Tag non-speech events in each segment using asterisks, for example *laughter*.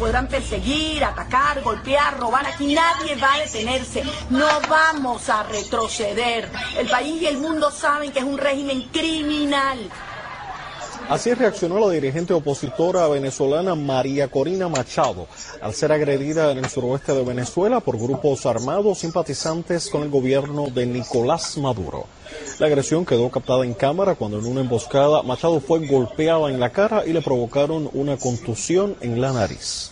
podrán perseguir, atacar, golpear, robar. Aquí nadie va a detenerse. No vamos a retroceder. El país y el mundo saben que es un régimen criminal. Así reaccionó la dirigente opositora venezolana María Corina Machado al ser agredida en el suroeste de Venezuela por grupos armados simpatizantes con el gobierno de Nicolás Maduro. La agresión quedó captada en cámara cuando en una emboscada Machado fue golpeada en la cara y le provocaron una contusión en la nariz.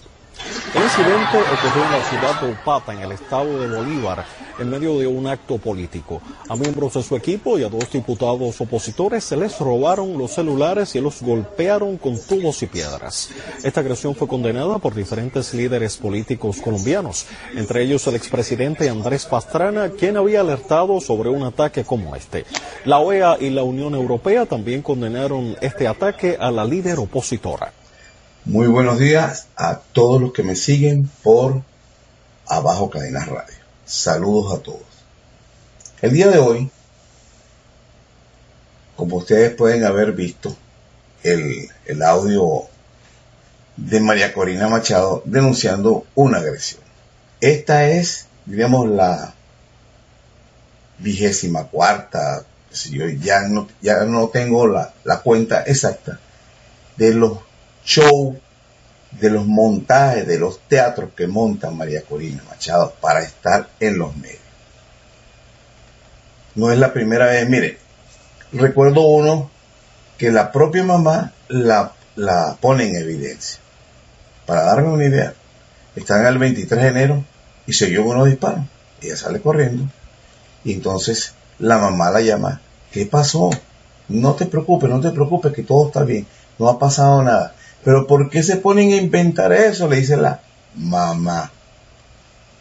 El incidente ocurrió en la ciudad de Upata, en el estado de Bolívar, en medio de un acto político. A miembros de su equipo y a dos diputados opositores se les robaron los celulares y los golpearon con tubos y piedras. Esta agresión fue condenada por diferentes líderes políticos colombianos, entre ellos el expresidente Andrés Pastrana, quien había alertado sobre un ataque como este. La OEA y la Unión Europea también condenaron este ataque a la líder opositora. Muy buenos días a todos los que me siguen por Abajo Cadenas Radio. Saludos a todos. El día de hoy, como ustedes pueden haber visto, el, el audio de María Corina Machado denunciando una agresión. Esta es, digamos, la vigésima cuarta, yo ya no, ya no tengo la, la cuenta exacta de los show de los montajes de los teatros que monta María Corina Machado para estar en los medios. No es la primera vez, mire, recuerdo uno que la propia mamá la, la pone en evidencia. Para darme una idea, están el 23 de enero y se oyó unos disparos. Ella sale corriendo y entonces la mamá la llama. ¿Qué pasó? No te preocupes, no te preocupes que todo está bien. No ha pasado nada. Pero ¿por qué se ponen a inventar eso? Le dice la mamá.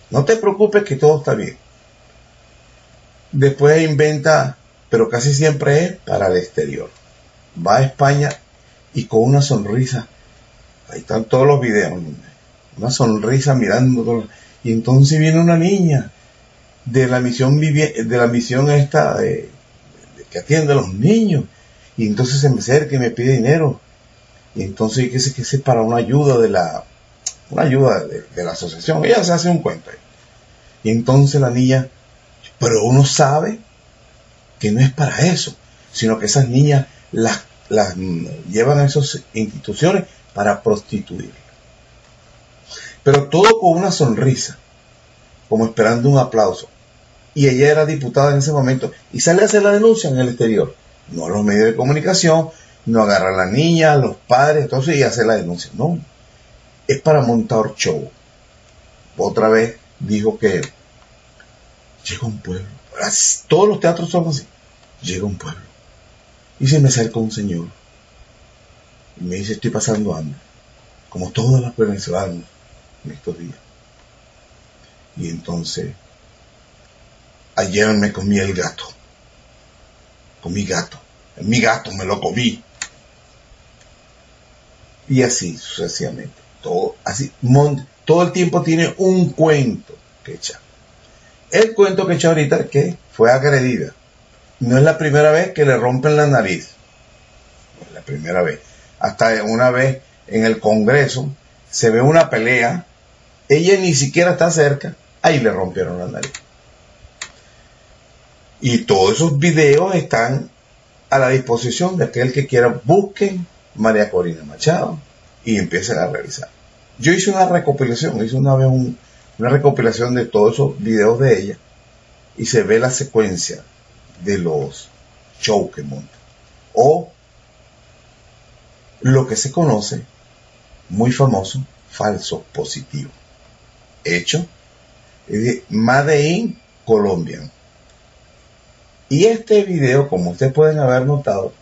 No te preocupes que todo está bien. Después inventa, pero casi siempre es para el exterior. Va a España y con una sonrisa. Ahí están todos los videos. Una sonrisa mirando. Y entonces viene una niña de la misión de la misión esta de, que atiende a los niños. Y entonces se me acerca y me pide dinero. Y entonces, ¿qué sé que es para una ayuda de la, una ayuda de, la asociación. Ella se hace un cuento. Y entonces la niña, pero uno sabe que no es para eso, sino que esas niñas las, las llevan a esas instituciones para prostituir. Pero todo con una sonrisa, como esperando un aplauso. Y ella era diputada en ese momento y sale a hacer la denuncia en el exterior, no a los medios de comunicación, no agarra a la niña, a los padres, entonces y hace la denuncia. No, es para montar show. Otra vez dijo que llega un pueblo. Todos los teatros son así. Llega un pueblo. Y se me acerca un señor. Y me dice, estoy pasando hambre. Como todas las venezolanas en estos días. Y entonces, ayer me comí el gato. Comí gato. Mi gato me lo comí y así sucesivamente. Todo, así, todo el tiempo tiene un cuento que echar. El cuento que echa ahorita que fue agredida. No es la primera vez que le rompen la nariz. No es la primera vez. Hasta una vez en el Congreso se ve una pelea. Ella ni siquiera está cerca. Ahí le rompieron la nariz. Y todos esos videos están a la disposición de aquel que quiera. Busquen María Corina Machado y empiecen a revisar. Yo hice una recopilación, hice una vez una recopilación de todos esos videos de ella y se ve la secuencia de los shows que monta. O lo que se conoce, muy famoso, falso positivo. Hecho de Made in Colombia. Y este video, como ustedes pueden haber notado,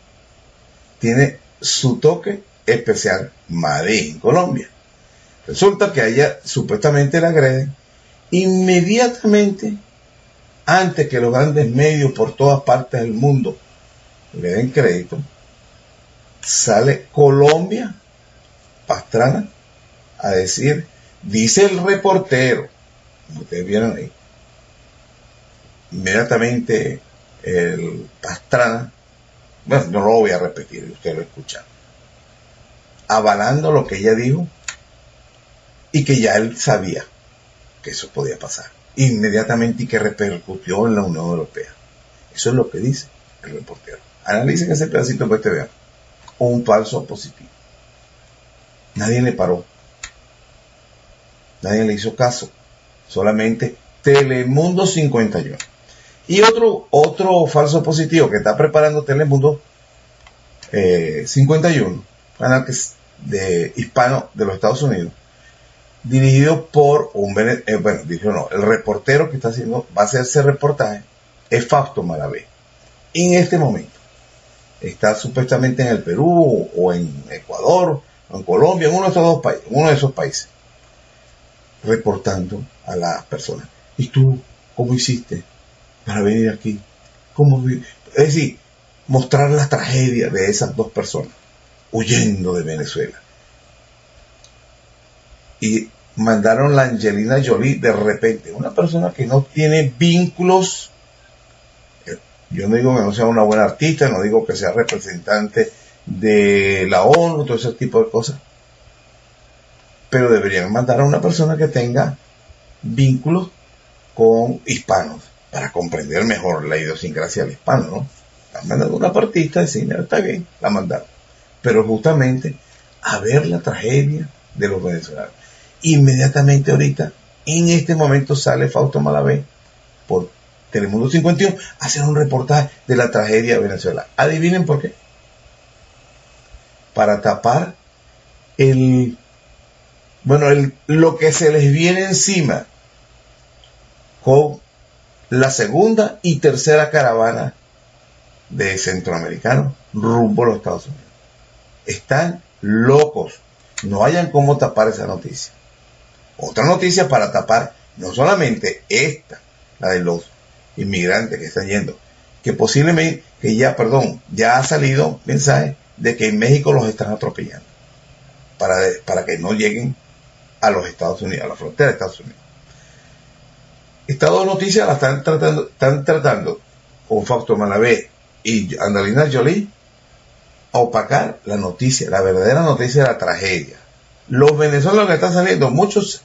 tiene su toque especial Madrid, en Colombia. Resulta que a ella supuestamente la agreden. Inmediatamente, antes que los grandes medios por todas partes del mundo le den crédito, sale Colombia, Pastrana, a decir, dice el reportero, como ustedes vieron ahí, inmediatamente el Pastrana bueno, no lo voy a repetir, ustedes lo escucharon. Avalando lo que ella dijo, y que ya él sabía que eso podía pasar inmediatamente y que repercutió en la Unión Europea. Eso es lo que dice el reportero. Analicen ese pedacito para que vean. Un falso positivo. Nadie le paró. Nadie le hizo caso. Solamente Telemundo 51. Y otro, otro falso positivo que está preparando Telemundo 51, eh, canal que es de hispano de los Estados Unidos, dirigido por un, eh, bueno, dijo no, el reportero que está haciendo, va a hacer ese reportaje, es Fausto Malavé. En este momento, está supuestamente en el Perú o en Ecuador o en Colombia, en uno de esos dos países, uno de esos países, reportando a las personas. ¿Y tú cómo hiciste para venir aquí? ¿Cómo es decir, mostrar la tragedia de esas dos personas huyendo de Venezuela. Y mandaron la Angelina Jolie de repente, una persona que no tiene vínculos. Eh, yo no digo que no sea una buena artista, no digo que sea representante de la ONU, todo ese tipo de cosas. Pero deberían mandar a una persona que tenga vínculos con hispanos para comprender mejor la idiosincrasia del hispano, ¿no? Han mandado una partista de cine, está bien, la mandaron. Pero justamente a ver la tragedia de los venezolanos. Inmediatamente ahorita, en este momento sale Fausto Malavé por Telemundo 51 a hacer un reportaje de la tragedia de Venezuela. Adivinen por qué. Para tapar el, bueno, lo que se les viene encima con la segunda y tercera caravana de centroamericanos rumbo a los Estados Unidos. Están locos. No hayan cómo tapar esa noticia. Otra noticia para tapar no solamente esta, la de los inmigrantes que están yendo, que posiblemente, que ya, perdón, ya ha salido mensaje de que en México los están atropellando para, para que no lleguen a los Estados Unidos, a la frontera de Estados Unidos. Estas dos noticias las están tratando, están tratando con Fausto Malavé y Andalina Jolie a opacar la noticia, la verdadera noticia de la tragedia. Los venezolanos que están saliendo, muchos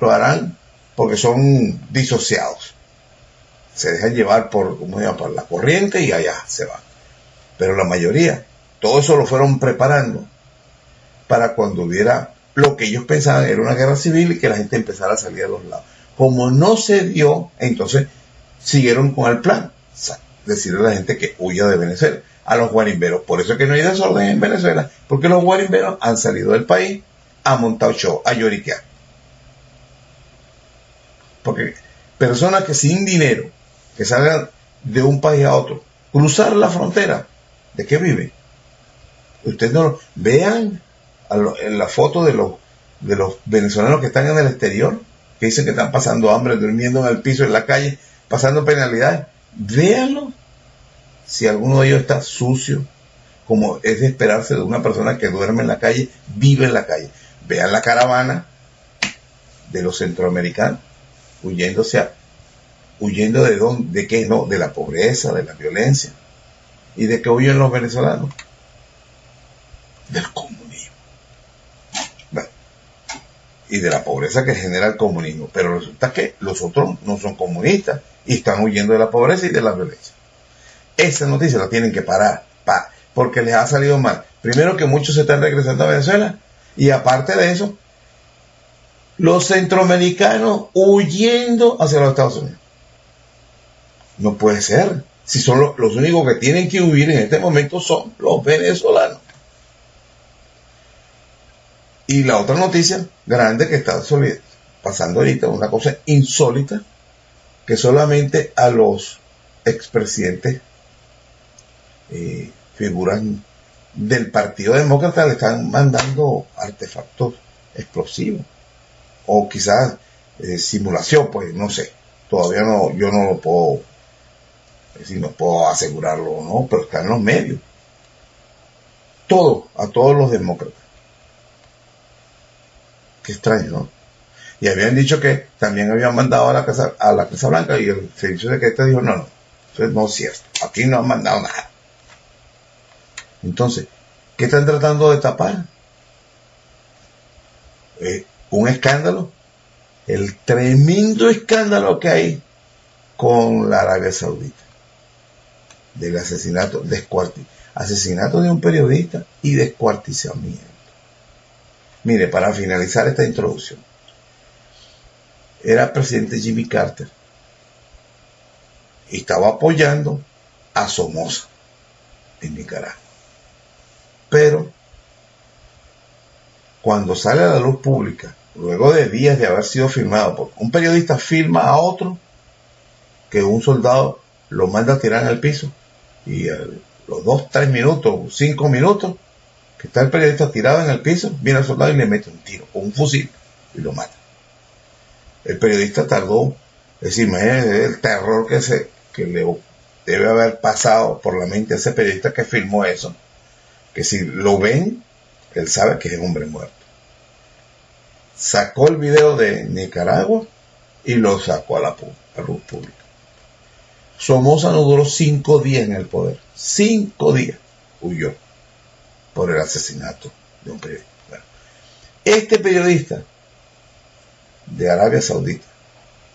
lo harán porque son disociados. Se dejan llevar por, ¿cómo se llama? por la corriente y allá se van. Pero la mayoría, todo eso lo fueron preparando para cuando hubiera lo que ellos pensaban era una guerra civil y que la gente empezara a salir a los lados. Como no se dio, entonces siguieron con el plan decirle a la gente que huya de Venezuela, a los guarimberos. Por eso es que no hay desorden en Venezuela, porque los guarimberos han salido del país, han montado show, a lloriquear. Porque personas que sin dinero, que salgan de un país a otro, cruzar la frontera, ¿de qué viven? Ustedes no lo, vean en la foto de los, de los venezolanos que están en el exterior, que dicen que están pasando hambre, durmiendo en el piso, en la calle, pasando penalidades véanlo. Si alguno de ellos está sucio, como es de esperarse de una persona que duerme en la calle, vive en la calle. Vean la caravana de los centroamericanos huyéndose huyendo de dónde, de qué no, de la pobreza, de la violencia. ¿Y de qué huyen los venezolanos? Del comunismo. Y de la pobreza que genera el comunismo. Pero resulta que los otros no son comunistas y están huyendo de la pobreza y de la violencia. Esa noticia la tienen que parar, pa, porque les ha salido mal. Primero que muchos se están regresando a Venezuela y aparte de eso, los centroamericanos huyendo hacia los Estados Unidos. No puede ser. Si son los, los únicos que tienen que huir en este momento son los venezolanos. Y la otra noticia grande que está pasando ahorita, una cosa insólita, que solamente a los expresidentes eh, figuras del Partido Demócrata le están mandando artefactos explosivos o quizás eh, simulación, pues no sé, todavía no, yo no lo puedo decir, no puedo asegurarlo, no, pero está en los medios. Todo, a todos los demócratas. Qué extraño, ¿no? Y habían dicho que también habían mandado a la Casa, a la Casa Blanca y el servicio secreto dijo, no, no, eso no es cierto, aquí no han mandado nada. Entonces, ¿qué están tratando de tapar? Eh, un escándalo, el tremendo escándalo que hay con la Arabia Saudita, del asesinato, descuarti, asesinato de un periodista y descuartizamiento. Mire, para finalizar esta introducción, era presidente Jimmy Carter y estaba apoyando a Somoza en Nicaragua. Pero cuando sale a la luz pública, luego de días de haber sido firmado, porque un periodista firma a otro que un soldado lo manda a tirar al piso y a los dos, tres minutos, cinco minutos, está el periodista tirado en el piso, viene el soldado y le mete un tiro con un fusil y lo mata. El periodista tardó, es decir, el terror que, se, que le debe haber pasado por la mente a ese periodista que filmó eso, que si lo ven, él sabe que es un hombre muerto. Sacó el video de Nicaragua y lo sacó a la, luz pública. Somoza no duró cinco días en el poder. Cinco días huyó por el asesinato de un periodista. este periodista de Arabia Saudita,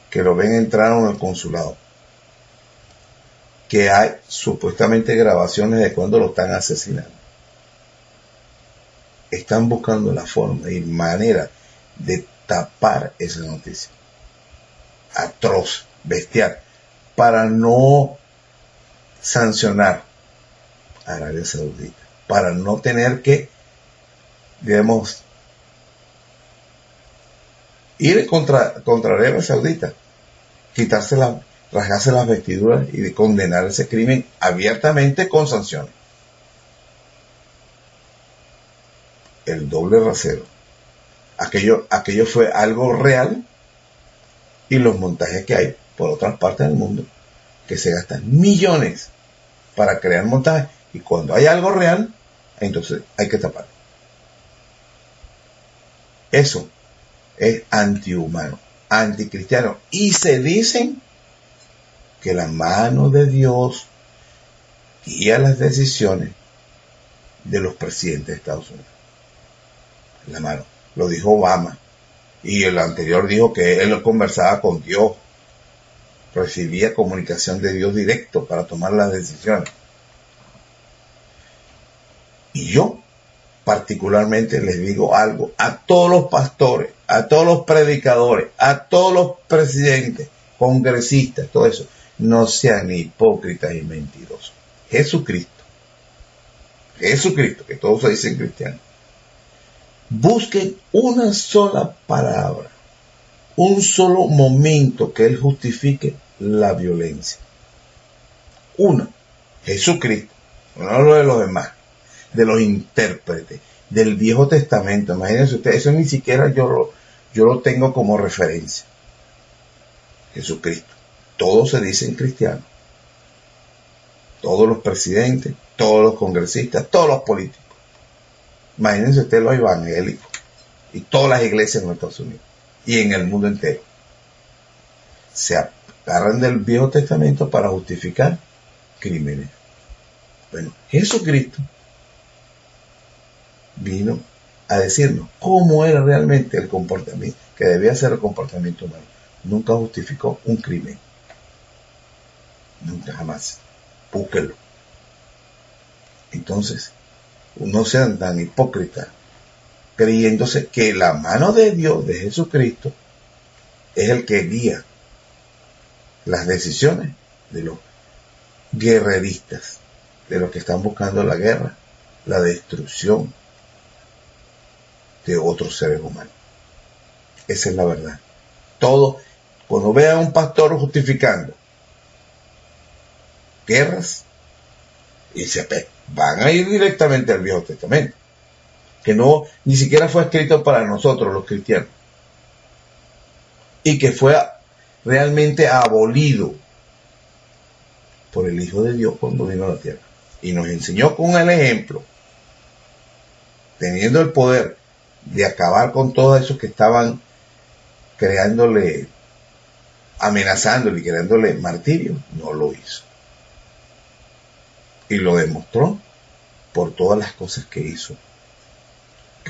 que lo ven entrar en el consulado, que hay supuestamente grabaciones de cuando lo están asesinando. Están buscando la forma y manera de tapar esa noticia. Atroz, bestial, para no sancionar a Arabia Saudita, para no tener que, digamos, ir contra, contra Arabia Saudita, quitarse la, rasgarse las vestiduras y de condenar ese crimen abiertamente con sanciones. El doble rasero. Aquello, aquello fue algo real y los montajes que hay por otras partes del mundo, que se gastan millones para crear montajes y cuando hay algo real, entonces hay que tapar. Eso es antihumano, anticristiano. Y se dicen que la mano de Dios guía las decisiones de los presidentes de Estados Unidos. La mano. Lo dijo Obama. Y el anterior dijo que él conversaba con Dios. Recibía comunicación de Dios directo para tomar las decisiones. Y yo particularmente les digo algo a todos los pastores, a todos los predicadores, a todos los presidentes, congresistas, todo eso no sean hipócritas y mentirosos. Jesucristo, Jesucristo, que todos se dicen cristianos, busquen una sola palabra, un solo momento que Él justifique la violencia. Una, Jesucristo, no lo de los demás, de los intérpretes, del Viejo Testamento. Imagínense ustedes, eso ni siquiera yo lo, yo lo tengo como referencia. Jesucristo todos se dicen cristianos. Todos los presidentes, todos los congresistas, todos los políticos. Imagínense ustedes los evangélicos y todas las iglesias en Estados Unidos y en el mundo entero. Se agarran del Viejo Testamento para justificar crímenes. Bueno, Jesucristo vino a decirnos cómo era realmente el comportamiento, que debía ser el comportamiento humano. Nunca justificó un crimen. Nunca jamás. Búsquelo. Entonces, no sean tan hipócritas, creyéndose que la mano de Dios, de Jesucristo, es el que guía las decisiones de los guerreristas, de los que están buscando la guerra, la destrucción de otros seres humanos. Esa es la verdad. Todo, cuando vean a un pastor justificando guerras y se van a ir directamente al Viejo Testamento, que no ni siquiera fue escrito para nosotros los cristianos y que fue realmente abolido por el Hijo de Dios cuando vino a la tierra y nos enseñó con el ejemplo, teniendo el poder de acabar con todos esos que estaban creándole, amenazándole y creándole martirio, no lo hizo. Y lo demostró por todas las cosas que hizo.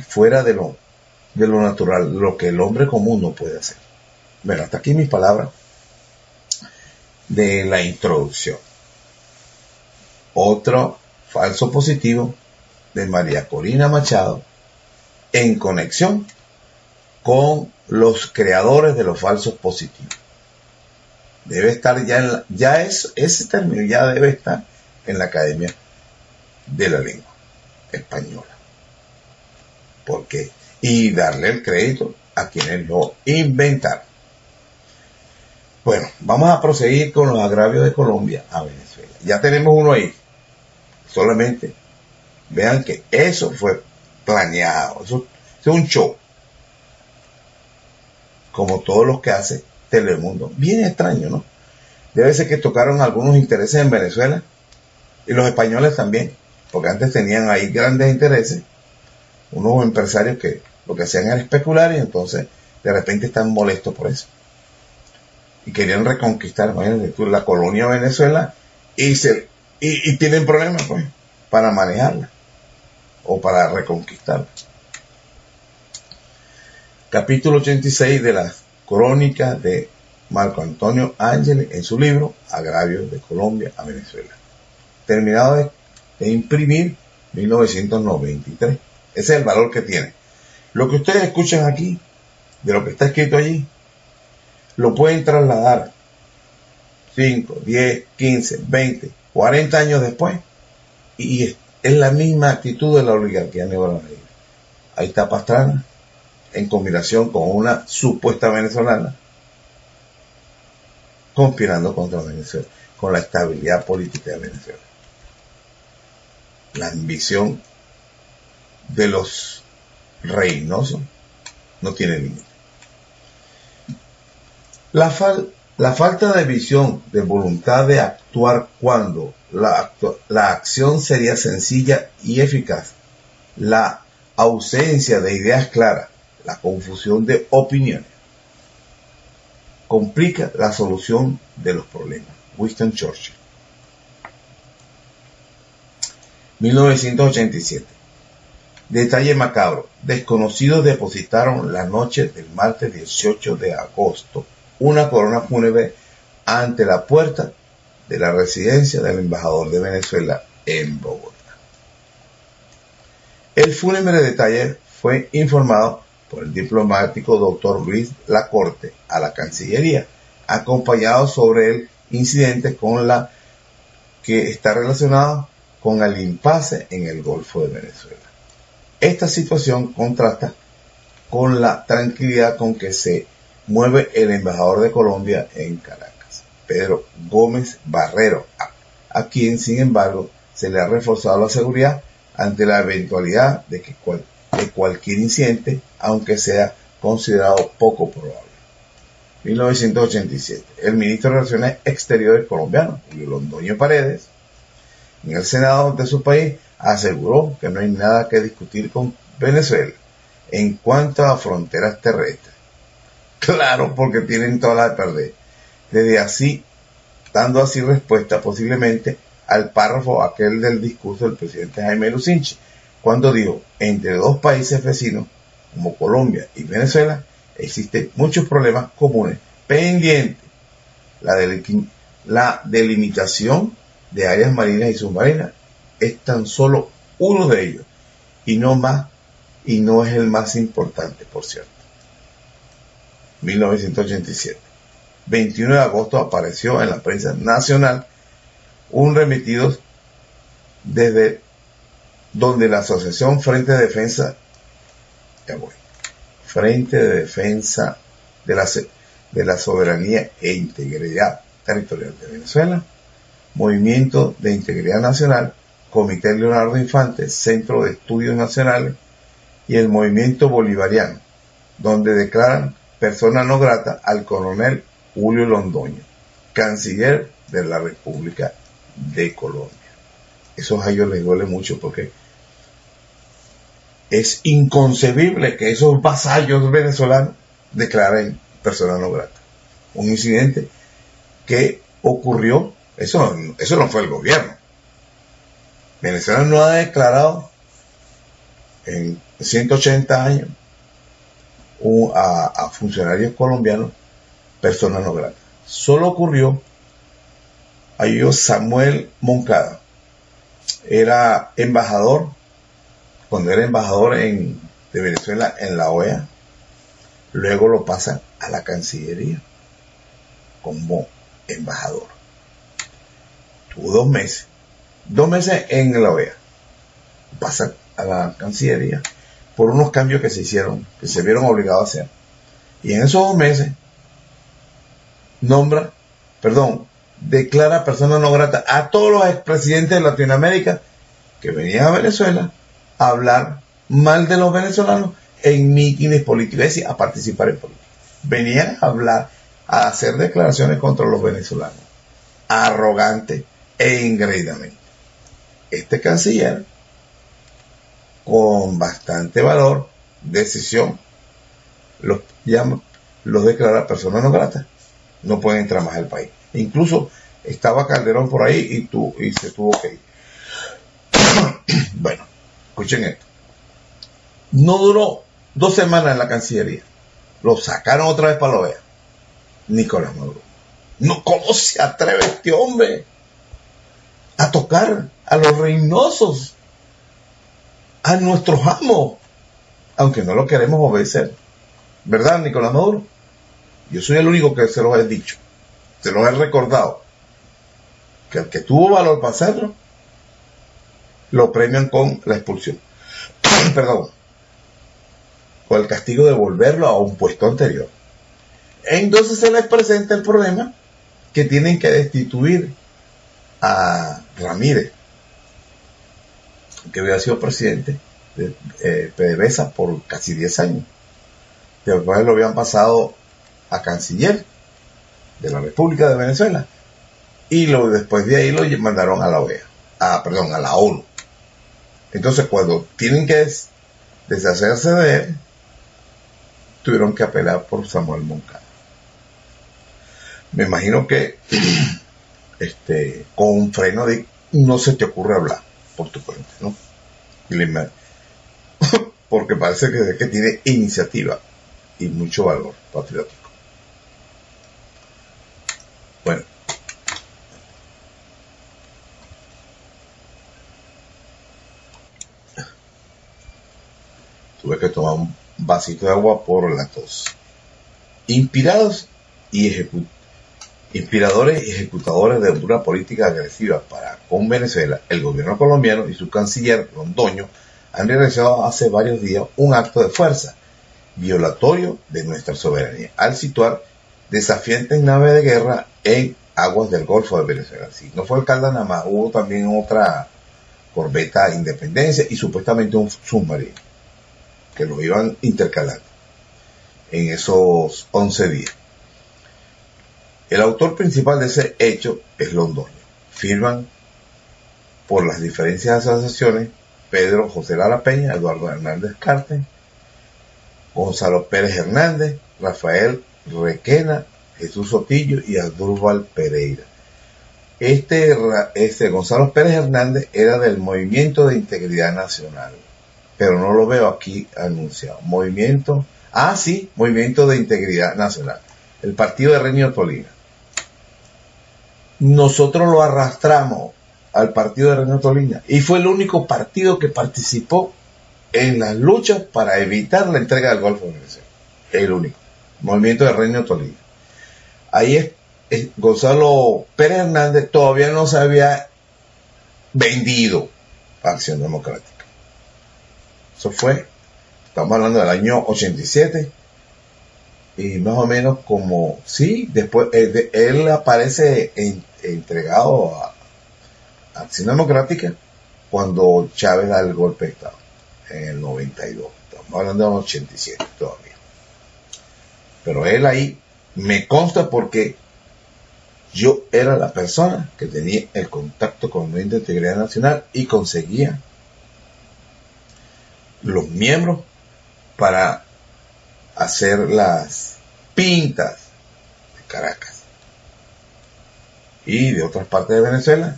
Fuera de lo de lo natural, lo que el hombre común no puede hacer. Bueno, hasta aquí mis palabras de la introducción. Otro falso positivo de María Corina Machado en conexión con los creadores de los falsos positivos. Debe estar ya en ya es, ese término ya debe estar en la Academia de la Lengua Española. ¿Por qué? Y darle el crédito a quienes lo inventaron. Bueno, vamos a proseguir con los agravios de Colombia a Venezuela. Ya tenemos uno ahí. Solamente vean que eso fue Eso, es un show. Como todos los que hace Telemundo. Bien extraño, ¿no? Debe ser que tocaron algunos intereses en Venezuela y los españoles también, porque antes tenían ahí grandes intereses, unos empresarios que lo que hacían era especular y entonces de repente están molestos por eso. Y querían reconquistar, la colonia Venezuela y, se, y, y tienen problemas pues, para manejarla o para reconquistarla. Capítulo 86 de la crónica de Marco Antonio Ángeles en su libro Agravios de Colombia a Venezuela. Terminado de, imprimir 1993. Ese es el valor que tiene. Lo que ustedes escuchan aquí, de lo que está escrito allí, lo pueden trasladar 5, 10, 15, 20, 40 años después y es la misma actitud de la oligarquía neoliberal. Ahí está Pastrana, en combinación con una supuesta venezolana, conspirando contra Venezuela, con la estabilidad política de Venezuela. La ambición de los reinosos no tiene límite. La, la, falta de visión, de voluntad de actuar cuando la, acción sería sencilla y eficaz, la ausencia de ideas claras, la confusión de opiniones complica la solución de los problemas. Winston Churchill. 1987. Detalle macabro. Desconocidos depositaron la noche del martes 18 de agosto una corona fúnebre ante la puerta de la residencia del embajador de Venezuela en Bogotá. El fúnebre detalle fue informado por el diplomático doctor Luis Lacorte a la Cancillería, acompañado sobre el incidente con la que está relacionado con el impasse en el Golfo de Venezuela. Esta situación contrasta con la tranquilidad con que se mueve el embajador de Colombia en Caracas, Pedro Gómez Barrero, a, quien sin embargo se le ha reforzado la seguridad ante la eventualidad de que de cualquier incidente, aunque sea considerado poco probable. 1987. El ministro de Relaciones Exteriores colombiano, Julio Londoño Paredes, en el Senado de su país, aseguró que no hay nada que discutir con Venezuela en cuanto a fronteras terrestres. Claro, porque tienen toda la de perder. Desde así, dando así respuesta posiblemente al párrafo aquel del discurso del presidente Jaime Lucinchi, cuando dijo, entre dos países vecinos, como Colombia y Venezuela, existen muchos problemas comunes pendientes. La, la delimitación de áreas marinas y submarinas es tan solo uno de ellos, y no más, y no es el más importante, por cierto. 1987. 21 de agosto apareció en la prensa nacional un remitido desde donde la Asociación Frente de Defensa, Frente de Defensa de la, de la Soberanía e Integridad Territorial de Venezuela, Movimiento de Integridad Nacional, Comité Leonardo Infante, Centro de Estudios Nacionales y el Movimiento Bolivariano, donde declaran persona no grata al coronel Julio Londoño, canciller de la República de Colombia. Eso a ellos les duele mucho porque es inconcebible que esos vasallos venezolanos declaren persona no grata. Un incidente que ocurrió, eso, eso no fue el gobierno. Venezuela no ha declarado en 180 años a, funcionarios colombianos personas no gratas. Solo ocurrió, ahí Samuel Moncada, era embajador, cuando era embajador en, de Venezuela en la OEA, luego lo pasan a la Cancillería como embajador. Tuvo dos meses, dos meses en la OEA, pasa a la Cancillería por unos cambios que se hicieron, que se vieron obligados a hacer. Y en esos dos meses nombra, perdón, declara persona no grata a todos los expresidentes de Latinoamérica que venían a Venezuela a hablar mal de los venezolanos en mítines políticos, es decir, a participar en política. Venían a hablar, a hacer declaraciones contra los venezolanos, arrogante e ingreídamente. Este canciller, con bastante valor, decisión, los llama, los declara personas no gratas no pueden entrar más al país. Incluso estaba Calderón por ahí y, y se tuvo que ir. *coughs* bueno, escuchen esto. No duró dos semanas en la Cancillería. Lo sacaron otra vez para lo vea. Nicolás Maduro. No, ¿Cómo se atreve este hombre a tocar a los reinosos, a nuestros amos, aunque no lo queremos obedecer? ¿Verdad, Nicolás Maduro? Yo soy el único que se los he dicho, se los he recordado, que el que tuvo valor para hacerlo, lo premian con la expulsión. *clears throat* Perdón. Con el castigo de volverlo a un puesto anterior. Entonces se les presenta el problema que tienen que destituir a Ramírez, que había sido presidente de eh, PDVSA por casi 10 años. Después lo habían pasado a canciller de la República de Venezuela y después de ahí lo mandaron a la OEA, a, perdón, a la ONU. Entonces cuando tienen que deshacerse de él, tuvieron que apelar por Samuel Moncada. Me imagino que *clears throat* este, con un freno de no se te ocurre hablar por tu cuenta, ¿no? *laughs* Porque parece que, que tiene iniciativa y mucho valor patriótico. Bueno. Tuve que tomar un vasito de agua por la tos. Inspirados y inspiradores y ejecutadores de una política agresiva para con Venezuela, el gobierno colombiano y su canciller Londoño han realizado hace varios días un acto de fuerza violatorio de nuestra soberanía al situar desafiantes naves de guerra en aguas del Golfo de Venezuela. Si no fue el nada hubo también otra corbeta Independencia y supuestamente un submarino que lo iban intercalando en esos 11 días. El autor principal de ese hecho es Londoño. Firman por las diferentes asociaciones Pedro José Lara Peña, Eduardo Hernández Cárten, Gonzalo Pérez Hernández, Rafael Requena, Jesús Sotillo y Adúrbal Pereira. Este, este Gonzalo Pérez Hernández era del Movimiento de Integridad Nacional, pero no lo veo aquí anunciado. Movimiento, ah sí, Movimiento de Integridad Nacional, el partido de Reño Tolina. Nosotros lo arrastramos al partido de Reño Tolina y fue el único partido que participó en las luchas para evitar la entrega del Golfo de Venezuela. El único. Movimiento de Reino Tolima. Ahí es, Gonzalo Pérez Hernández todavía no se había vendido a Acción Democrática. Eso fue, estamos hablando del año 87, y más o menos como, sí, después eh, él aparece entregado a, Acción Democrática cuando Chávez da el golpe de Estado en el 92. Estamos hablando del 87 todavía. Pero él ahí me consta porque yo era la persona que tenía el contacto con de Integridad Nacional y conseguía los miembros para hacer las pintas de Caracas y de otras partes de Venezuela,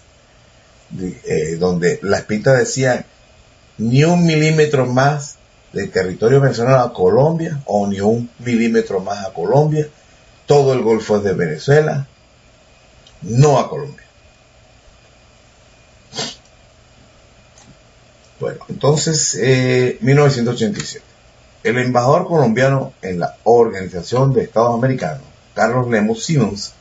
eh, donde las pintas decían ni un milímetro más del territorio venezolano a Colombia o ni un milímetro más a Colombia. Todo el Golfo es de Venezuela, no a Colombia. Bueno, entonces, 1987. Eh, el embajador colombiano en la Organización de Estados Americanos, Carlos Lemos Simmons,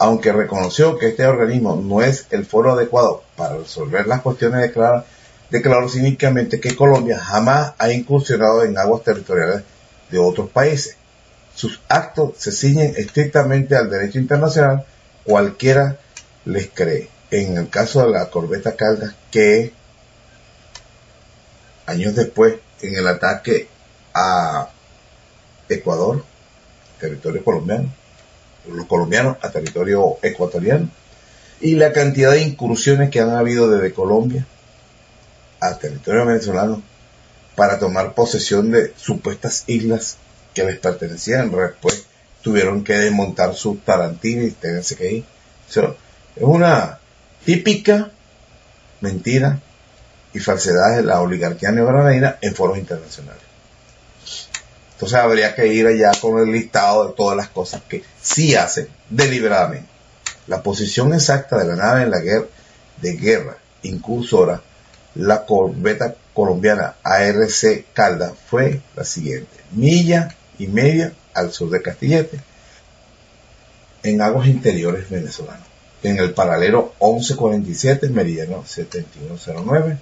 aunque reconoció que este organismo no es el foro adecuado para resolver las cuestiones declaró cínicamente que Colombia jamás ha incursionado en aguas territoriales de otros países. Sus actos se ciñen estrictamente al derecho internacional, cualquiera les cree. En el caso de la corbeta Caldas, que años después, en el ataque a Ecuador, territorio colombiano, los colombianos a territorio ecuatoriano, y la cantidad de incursiones que han habido desde Colombia a territorio venezolano para tomar posesión de supuestas islas que les pertenecían. Después tuvieron que desmontar sus tarantines y tenerse que ir. es una típica mentira y falsedad de la oligarquía neogranadina en foros internacionales. Entonces habría que ir allá con el listado de todas las cosas que sí hacen deliberadamente. La posición exacta de la nave en la guerra de guerra incursora, la corbeta colombiana ARC Calda, fue la siguiente. Milla y media al sur de Castillete, en aguas interiores venezolanas. En el paralelo 1147, meridiano 7109,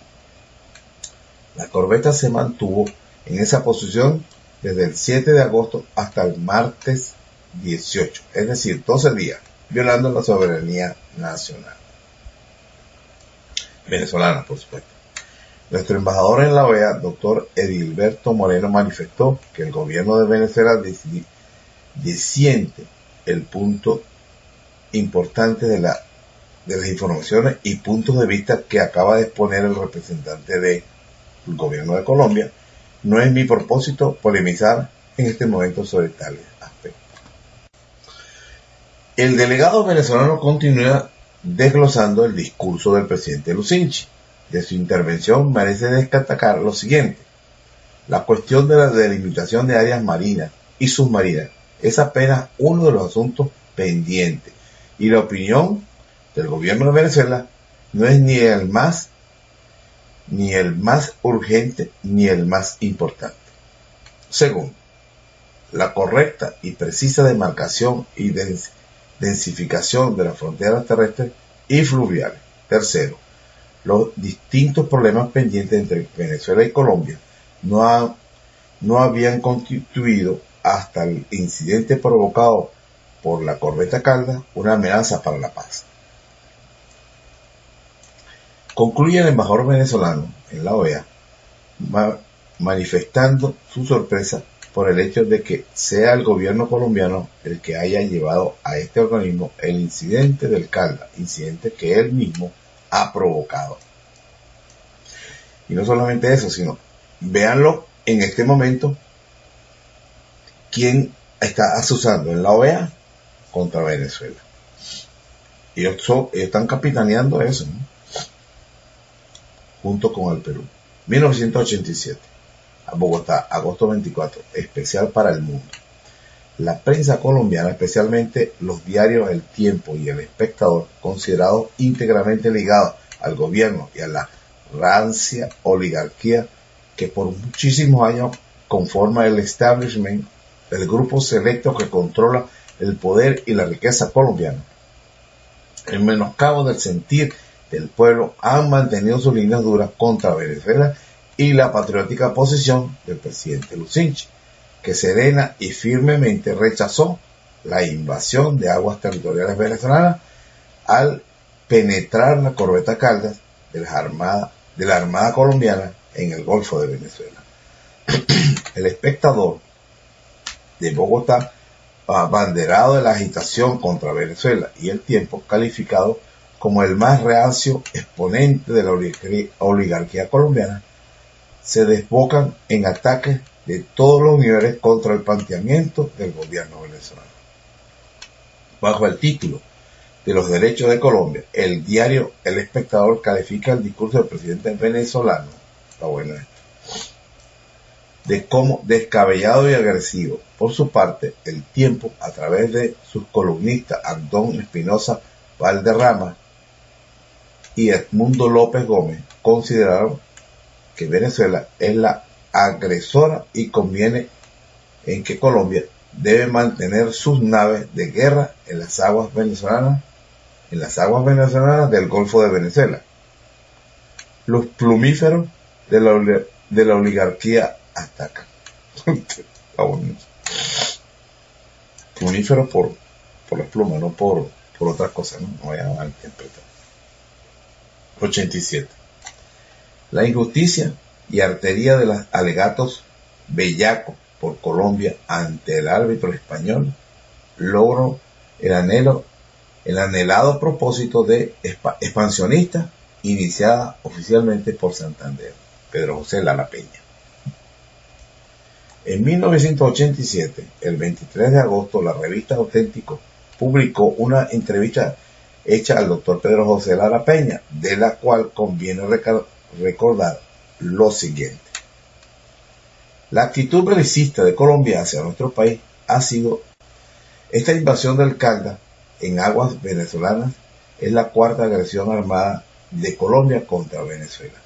la corbeta se mantuvo en esa posición desde el 7 de agosto hasta el martes 18, es decir, 12 días, violando la soberanía nacional. Venezolana, por supuesto. Nuestro embajador en la OEA, doctor Edilberto Moreno, manifestó que el gobierno de Venezuela disiente el punto importante de, la, de las informaciones y puntos de vista que acaba de exponer el representante del gobierno de Colombia, no es mi propósito polemizar en este momento sobre tales aspectos. El delegado venezolano continúa desglosando el discurso del presidente Lucinchi. De su intervención merece destacar lo siguiente. La cuestión de la delimitación de áreas marinas y submarinas es apenas uno de los asuntos pendientes y la opinión del gobierno de Venezuela no es ni el más ni el más urgente ni el más importante. Segundo, la correcta y precisa demarcación y densificación de las fronteras terrestres y fluviales. Tercero, los distintos problemas pendientes entre Venezuela y Colombia no, habían constituido hasta el incidente provocado por la corbeta Calda una amenaza para la paz. Concluye el embajador venezolano en la OEA manifestando su sorpresa por el hecho de que sea el gobierno colombiano el que haya llevado a este organismo el incidente del Calda, incidente que él mismo ha provocado. Y no solamente eso, sino véanlo en este momento quién está asusando en la OEA contra Venezuela. Y ellos, están capitaneando eso. ¿no? Junto con el Perú. 1987. A Bogotá, agosto 24, especial para el mundo. La prensa colombiana, especialmente los diarios El Tiempo y El Espectador, considerados íntegramente ligados al gobierno y a la rancia oligarquía que por muchísimos años conforma el establishment, el grupo selecto que controla el poder y la riqueza colombiana. El menoscabo del sentir del pueblo han mantenido sus líneas duras contra Venezuela y la patriótica posición del presidente Lucinchi, que serena y firmemente rechazó la invasión de aguas territoriales venezolanas al penetrar la corbeta Caldas de de la Armada colombiana en el Golfo de Venezuela. *clears throat* el espectador de Bogotá, abanderado de la agitación contra Venezuela y el tiempo calificado como el más reacio exponente de la oligarquía colombiana, se desbocan en ataques de todos los niveles contra el planteamiento del gobierno venezolano. Bajo el título de los derechos de Colombia, el diario El Espectador califica el discurso del presidente venezolano. Bueno esto. de cómo descabellado y agresivo. Por su parte, el tiempo, a través de sus columnistas Andón Espinosa Valderrama y Edmundo López Gómez, consideraron que Venezuela es la agresora y conviene en que Colombia debe mantener sus naves de guerra en las aguas venezolanas, en las aguas venezolanas del Golfo de Venezuela. Los plumíferos de la, de la oligarquía atacan. *laughs* Plumíferos por, por las plumas, no por, por otras cosas, ¿no? No vayan a interpretar. 87. La injusticia y artería de los alegatos bellacos por Colombia ante el árbitro español logró el anhelo, el anhelado propósito de expansionista iniciada oficialmente por Santander, Pedro José Lara Peña. En 1987, el 23 de agosto, la revista Auténtico publicó una entrevista hecha al doctor Pedro José Lara Peña, de la cual conviene recordar lo siguiente. La actitud belicista de Colombia hacia nuestro país ha sido esta invasión del Calda en aguas venezolanas es la cuarta agresión armada de Colombia contra Venezuela.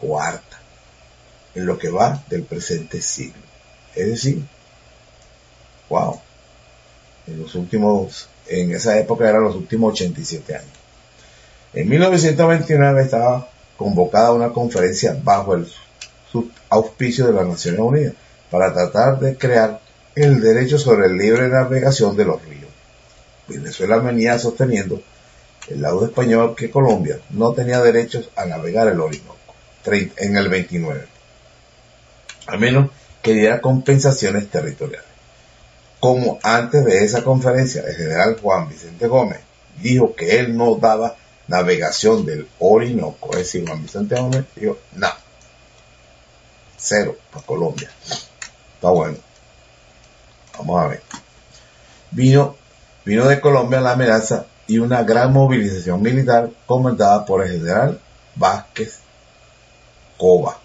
Cuarta. En lo que va del presente siglo. Es decir, wow. En los últimos, en esa época eran los últimos 87 años. En 1929 estaba convocada una conferencia bajo el auspicio de las Naciones Unidas para tratar de crear el derecho sobre el libre navegación de los ríos. Venezuela venía sosteniendo el lado español que Colombia no tenía derechos a navegar el Orinoco en el 29, a menos que diera compensaciones territoriales. Como antes de esa conferencia el general Juan Vicente Gómez dijo que él no daba navegación del Orinoco, es decir, Juan Vicente Gómez dijo, no, cero para Colombia. Está bueno. Vamos a ver. Vino, vino de Colombia la amenaza y una gran movilización militar comandada por el general Vázquez Cova,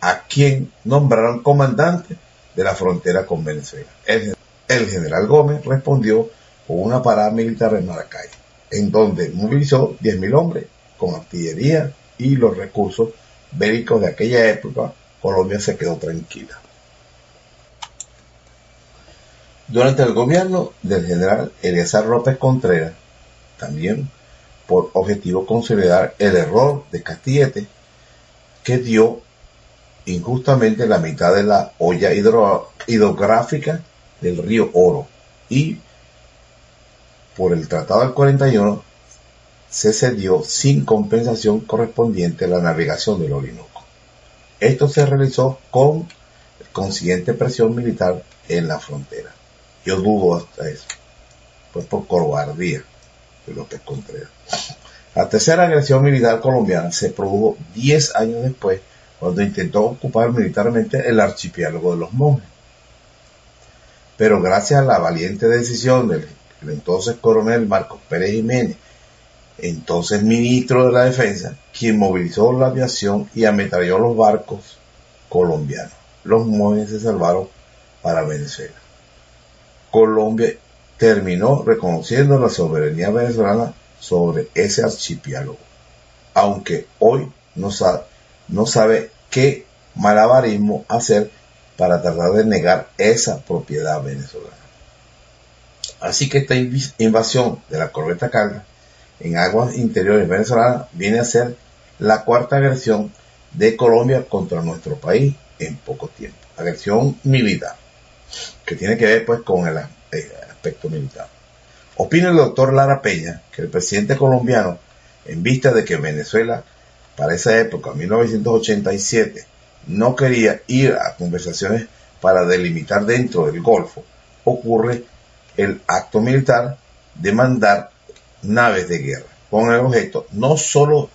a quien nombraron comandante de la frontera con Venezuela. El, el general Gómez respondió con una parada militar en Maracay, en donde movilizó 10.000 hombres con artillería y los recursos bélicos de aquella época Colombia se quedó tranquila. Durante el gobierno del general Eleazar López Contreras, también por objetivo consolidar el error de Castillete, que dio injustamente la mitad de la olla hidrográfica del río Oro y por el Tratado del 41 se cedió sin compensación correspondiente la navegación del Orinoco. Esto se realizó con consiguiente presión militar en la frontera. Yo dudo hasta eso. Fue por cobardía de López Contreras. La tercera agresión militar colombiana se produjo 10 años después, cuando intentó ocupar militarmente el archipiélago de los monjes. Pero gracias a la valiente decisión del entonces coronel Marcos Pérez Jiménez entonces ministro de la Defensa, quien movilizó la aviación y ametralló los barcos colombianos. Los monjes se salvaron para Venezuela. Colombia terminó reconociendo la soberanía venezolana sobre ese archipiélago, aunque hoy no sabe, no sabe qué malabarismo hacer para tratar de negar esa propiedad venezolana. Así que esta invasión de la corbeta carga en aguas interiores venezolanas viene a ser la cuarta agresión de Colombia contra nuestro país en poco tiempo. Agresión militar, que tiene que ver pues con el aspecto militar. Opina el doctor Lara Peña que el presidente colombiano, en vista de que Venezuela para esa época, 1987, no quería ir a conversaciones para delimitar dentro del Golfo, ocurre el acto militar de mandar naves de guerra, con el objeto no solo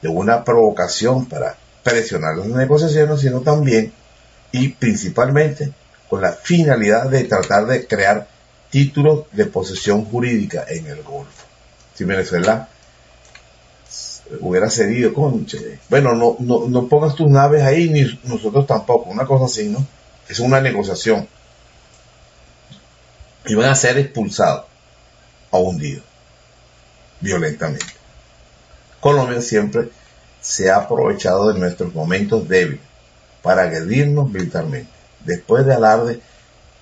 de una provocación para presionar las negociaciones, sino también y principalmente con la finalidad de tratar de crear títulos de posesión jurídica en el Golfo. Si Venezuela hubiera cedido, conche, bueno, no, no, no pongas tus naves ahí, ni nosotros tampoco, una cosa así, ¿no? Es una negociación. Y van a ser expulsados o hundidos violentamente. Colombia siempre se ha aprovechado de nuestros momentos débiles para agredirnos militarmente. Después de alarde,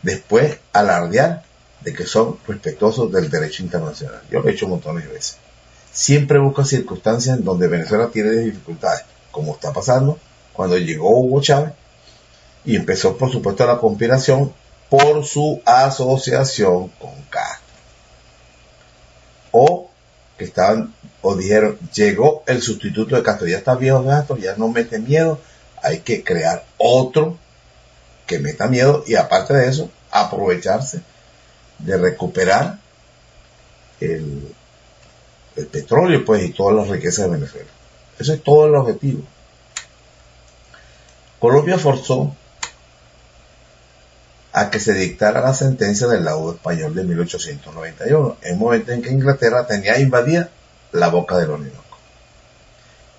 después alardear de que son respetuosos del derecho internacional. Yo lo he hecho montones de veces. Siempre busca circunstancias en donde Venezuela tiene dificultades, como está pasando cuando llegó Hugo Chávez y empezó, por supuesto, la conspiración por su asociación con Castro. O que estaban, o dijeron, llegó el sustituto de Castro, ya está viejo Castro, ya no mete miedo, hay que crear otro que meta miedo y aparte de eso, aprovecharse de recuperar el, el petróleo pues y todas las riquezas de Venezuela. Ese es todo el objetivo. Colombia forzó a que se dictara la sentencia del laudo español de 1891, en un momento en que Inglaterra tenía invadida la boca del Orinoco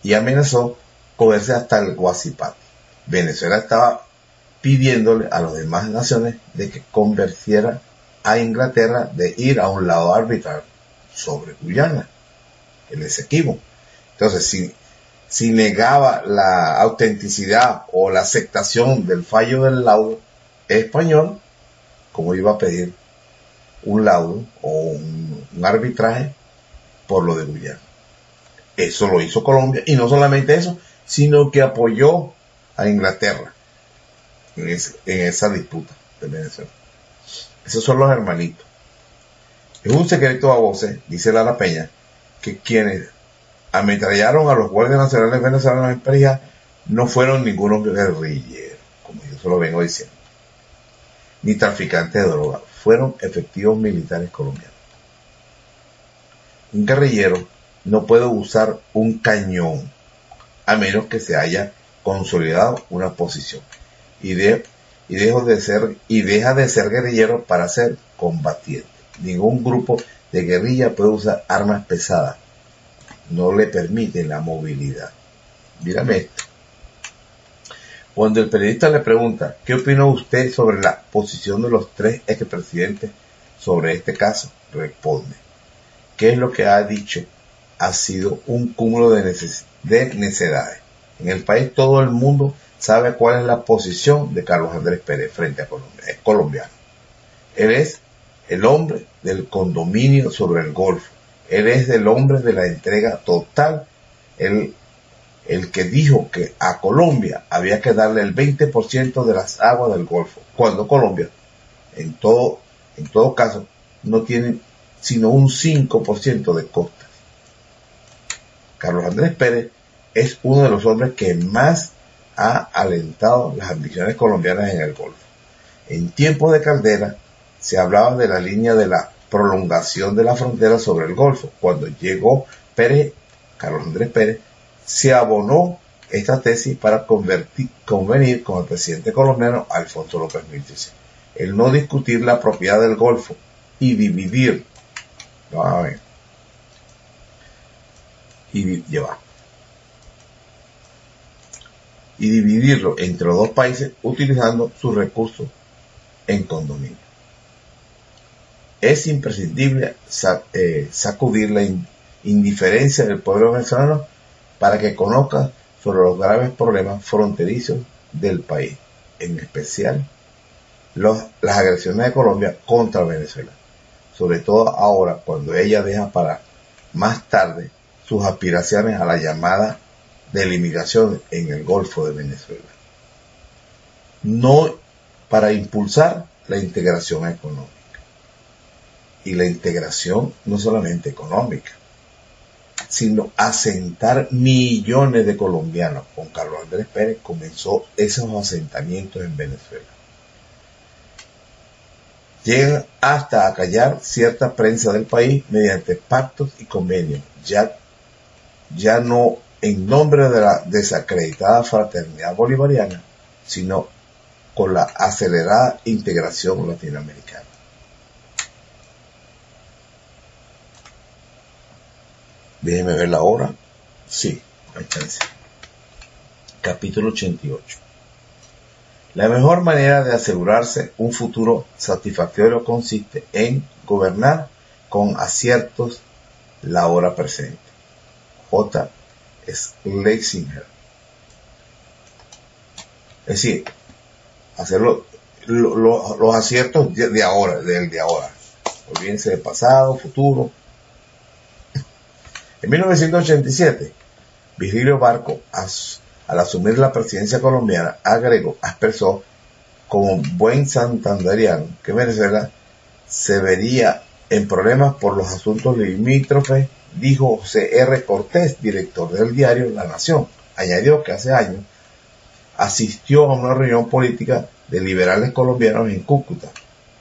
y amenazó cogerse hasta el Guasipati. Venezuela estaba pidiéndole a las demás naciones de que convirtiera a Inglaterra de ir a un lado arbitral sobre Guyana, el Esequibo. Entonces, si, si negaba la autenticidad o la aceptación del fallo del laudo español, como iba a pedir un laudo o un, arbitraje por lo de Guyana. Eso lo hizo Colombia y no solamente eso, sino que apoyó a Inglaterra en, esa disputa de Venezuela. Esos son los hermanitos. Es un secreto a voces, dice Lara Peña, que quienes ametrallaron a los guardias nacionales venezolanos en Perijá no fueron ningunos guerrilleros, como yo se lo vengo diciendo, ni traficantes de droga, fueron efectivos militares colombianos. Un guerrillero no puede usar un cañón a menos que se haya consolidado una posición y, de, y, de ser, y deja de ser guerrillero para ser combatiente. Ningún grupo de guerrilla puede usar armas pesadas. No le permite la movilidad. Mírame esto. Cuando el periodista le pregunta, ¿qué opina usted sobre la posición de los tres expresidentes sobre este caso? Responde, ¿qué es lo que ha dicho? Ha sido un cúmulo de, de necedades. En el país todo el mundo sabe cuál es la posición de Carlos Andrés Pérez frente a Colombia. Es colombiano. Él es el hombre del condominio sobre el Golfo. Él es el hombre de la entrega total. Él, el que dijo que a Colombia había que darle el 20% de las aguas del Golfo, cuando Colombia, en todo, en todo caso, no tiene sino un 5% de costas. Carlos Andrés Pérez es uno de los hombres que más ha alentado las ambiciones colombianas en el Golfo. En tiempos de Caldera se hablaba de la línea de la prolongación de la frontera sobre el Golfo. Cuando llegó Pérez, Carlos Andrés Pérez, se abonó esta tesis para convenir con el presidente colombiano Alfonso López Mírtice. El no discutir la propiedad del Golfo y dividir, a ver, y llevar y dividirlo entre los dos países utilizando sus recursos en condominio. Es imprescindible eh, sacudir la indiferencia del pueblo venezolano para que conozca sobre los graves problemas fronterizos del país, en especial las agresiones de Colombia contra Venezuela, sobre todo ahora cuando ella deja para más tarde sus aspiraciones a la llamada de la inmigración en el Golfo de Venezuela. No para impulsar la integración económica. Y la integración no solamente económica, sino asentar millones de colombianos. Con Carlos Andrés Pérez comenzó esos asentamientos en Venezuela. Llegan hasta a callar cierta prensa del país mediante pactos y convenios. Ya, ya no en nombre de la desacreditada fraternidad bolivariana, sino con la acelerada integración latinoamericana. Déjeme ver la hora. Sí, hay chance. Capítulo 88. La mejor manera de asegurarse un futuro satisfactorio consiste en gobernar con aciertos la hora presente. J. Schlesinger. Es decir, hacer los aciertos de, ahora, del de ahora. Olvídense de pasado, futuro. En 1987, Virgilio Barco, al asumir la presidencia colombiana, agregó, expresó como buen santanderiano que Venezuela se vería en problemas por los asuntos limítrofes, dijo José R. Cortés, director del diario La Nación. Añadió que hace años asistió a una reunión política de liberales colombianos en Cúcuta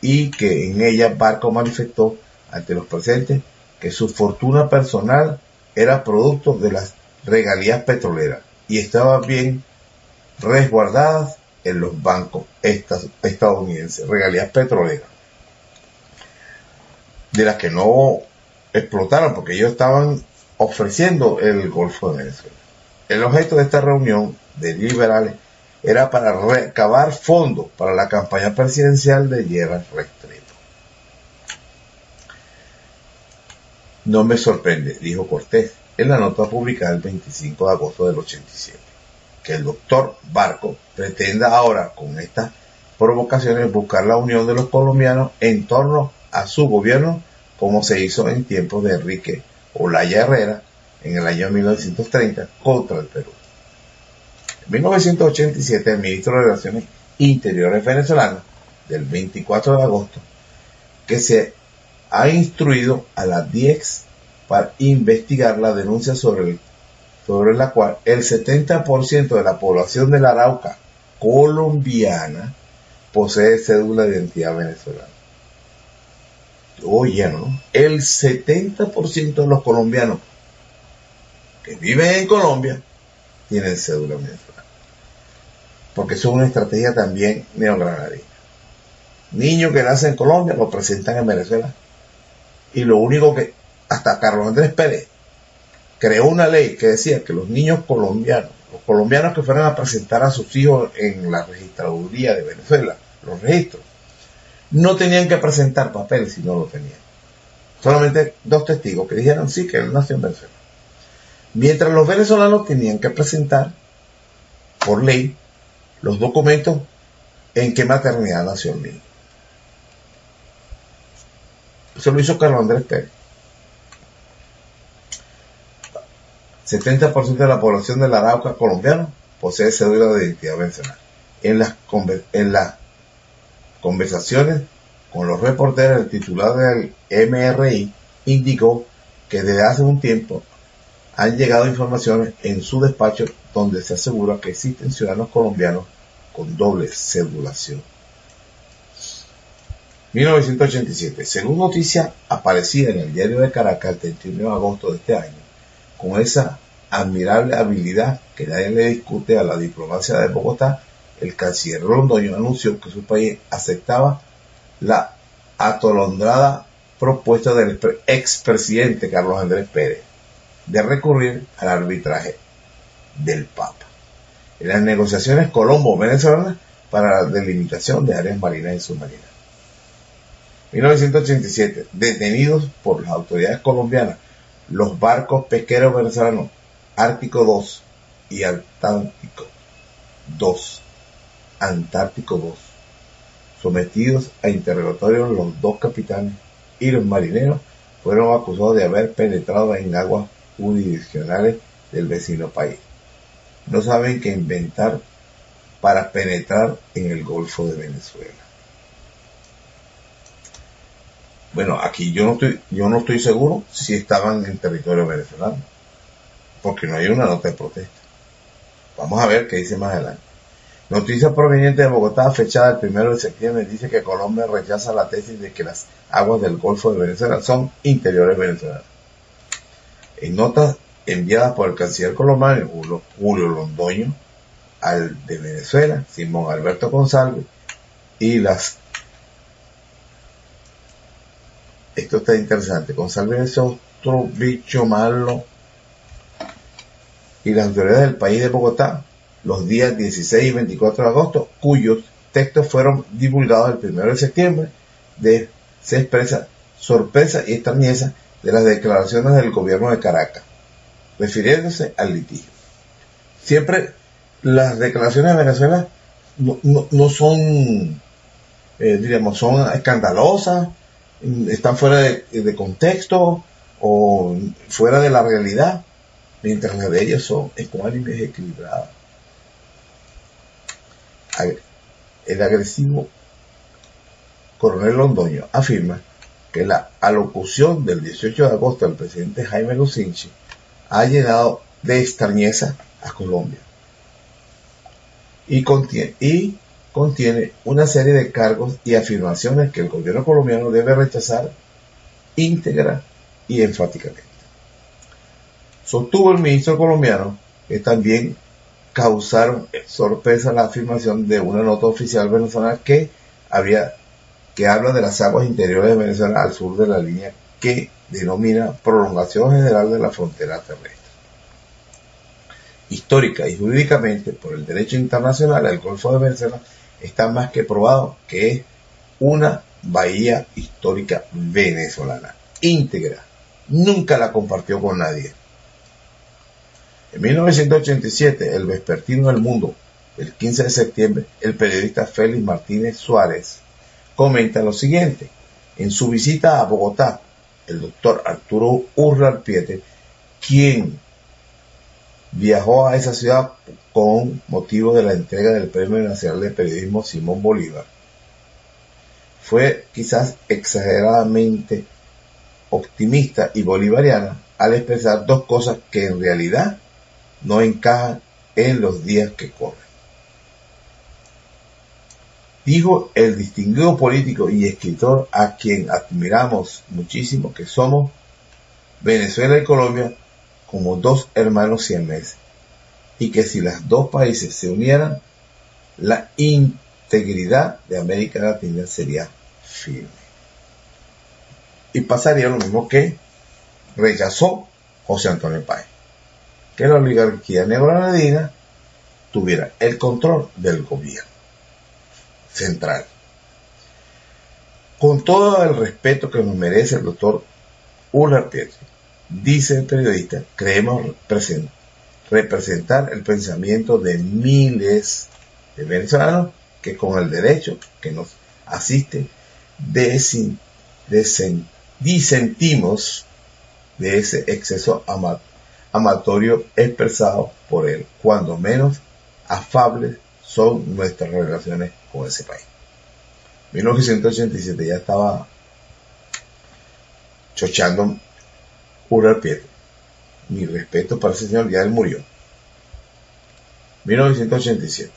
y que en ella Barco manifestó ante los presentes que su fortuna personal era producto de las regalías petroleras y estaba bien resguardadas en los bancos estadounidenses, regalías petroleras, de las que no explotaron porque ellos estaban ofreciendo el Golfo de Venezuela. El objeto de esta reunión de liberales era para recabar fondos para la campaña presidencial de Gerard Restrepo. No me sorprende, dijo Cortés en la nota publicada el 25 de agosto del 87, que el doctor Barco pretenda ahora con estas provocaciones buscar la unión de los colombianos en torno a su gobierno como se hizo en tiempos de Enrique Olaya Herrera en el año 1930 contra el Perú. En 1987 el ministro de Relaciones Interiores venezolano del 24 de agosto que se ha instruido a la DIEX para investigar la denuncia sobre, la cual el 70% de la población de la Arauca colombiana posee cédula de identidad venezolana. Oye, ¿no? El 70% de los colombianos que viven en Colombia tienen cédula venezolana. Porque eso es una estrategia también neogranadina. Niños que nacen en Colombia lo presentan en Venezuela. Y lo único que hasta Carlos Andrés Pérez creó una ley que decía que los niños colombianos, los colombianos que fueran a presentar a sus hijos en la registraduría de Venezuela, los registros, no tenían que presentar papeles si no lo tenían. Solamente dos testigos que dijeron sí que él nació en Venezuela. Mientras los venezolanos tenían que presentar por ley los documentos en qué maternidad nació el niño. Eso lo hizo Carlos Andrés Pérez. 70% de la población del Arauca colombiano posee cédula de identidad venezolana. En las, en las conversaciones con los reporteros, el titular del MRI indicó que desde hace un tiempo han llegado informaciones en su despacho donde se asegura que existen ciudadanos colombianos con doble cedulación. 1987. Según noticia aparecida en el diario de Caracas el 31 de agosto de este año, con esa admirable habilidad que nadie le discute a la diplomacia de Bogotá, el canciller Londoño anunció que su país aceptaba la atolondrada propuesta del expresidente Carlos Andrés Pérez de recurrir al arbitraje del Papa en las negociaciones colombo-venezolanas para la delimitación de áreas marinas y submarinas. 1987. Detenidos por las autoridades colombianas los barcos pesqueros venezolanos Ártico 2 y Antártico 2. Antártico 2. Sometidos a interrogatorio los dos capitanes y los marineros fueron acusados de haber penetrado en aguas jurisdiccionales del vecino país. No saben qué inventar para penetrar en el Golfo de Venezuela. Bueno, aquí yo no estoy, yo no estoy seguro si estaban en territorio venezolano porque no hay una nota de protesta. Vamos a ver qué dice más adelante. Noticia proveniente de Bogotá, fechada el 1 de septiembre, dice que Colombia rechaza la tesis de que las aguas del Golfo de Venezuela son interiores venezolanos. En notas enviadas por el canciller colombiano Julio Londoño al de Venezuela, Simón Alberto González, y las... Esto está interesante. González es otro bicho malo y las autoridades del país de Bogotá los días 16 y 24 de agosto, cuyos textos fueron divulgados el 1 de septiembre, de, se expresa sorpresa y extrañeza de las declaraciones del gobierno de Caracas, refiriéndose al litigio. Siempre las declaraciones de Venezuela no, son, eh, diríamos, son escandalosas, están fuera de, contexto o fuera de la realidad, mientras las de ellos son ecuánimes equilibradas. El agresivo coronel Londoño afirma que la alocución del 18 de agosto del presidente Jaime Lucinchi ha llenado de extrañeza a Colombia y contiene, y contiene una serie de cargos y afirmaciones que el gobierno colombiano debe rechazar íntegra y enfáticamente. Sostuvo el ministro colombiano que también causaron sorpresa la afirmación de una nota oficial venezolana que había que habla de las aguas interiores de Venezuela al sur de la línea que denomina prolongación general de la frontera terrestre. Histórica y jurídicamente, por el derecho internacional, el Golfo de Venezuela está más que probado que es una bahía histórica venezolana, íntegra. Nunca la compartió con nadie. En 1987, el vespertino del mundo, el 15 de septiembre, el periodista Félix Martínez Suárez comenta lo siguiente. En su visita a Bogotá, el doctor Arturo Urralpiete, quien viajó a esa ciudad con motivo de la entrega del Premio Nacional de Periodismo Simón Bolívar, fue quizás exageradamente optimista y bolivariana al expresar dos cosas que en realidad no encajan en los días que corren. Dijo el distinguido político y escritor a quien admiramos muchísimo que somos Venezuela y Colombia como dos hermanos siameses y que si los dos países se unieran, la integridad de América Latina sería firme. Y pasaría lo mismo que rechazó José Antonio Páez, que la oligarquía neogranadina tuviera el control del gobierno central. Con todo el respeto que nos merece el doctor Uller Pietri, dice el periodista, creemos representar el pensamiento de miles de venezolanos que con el derecho que nos asiste disentimos de ese exceso amatorio expresado por él, cuando menos afables son nuestras relaciones con ese país. 1987 ya estaba chochando Ural Pietro. Mi respeto para ese señor, ya él murió. 1987.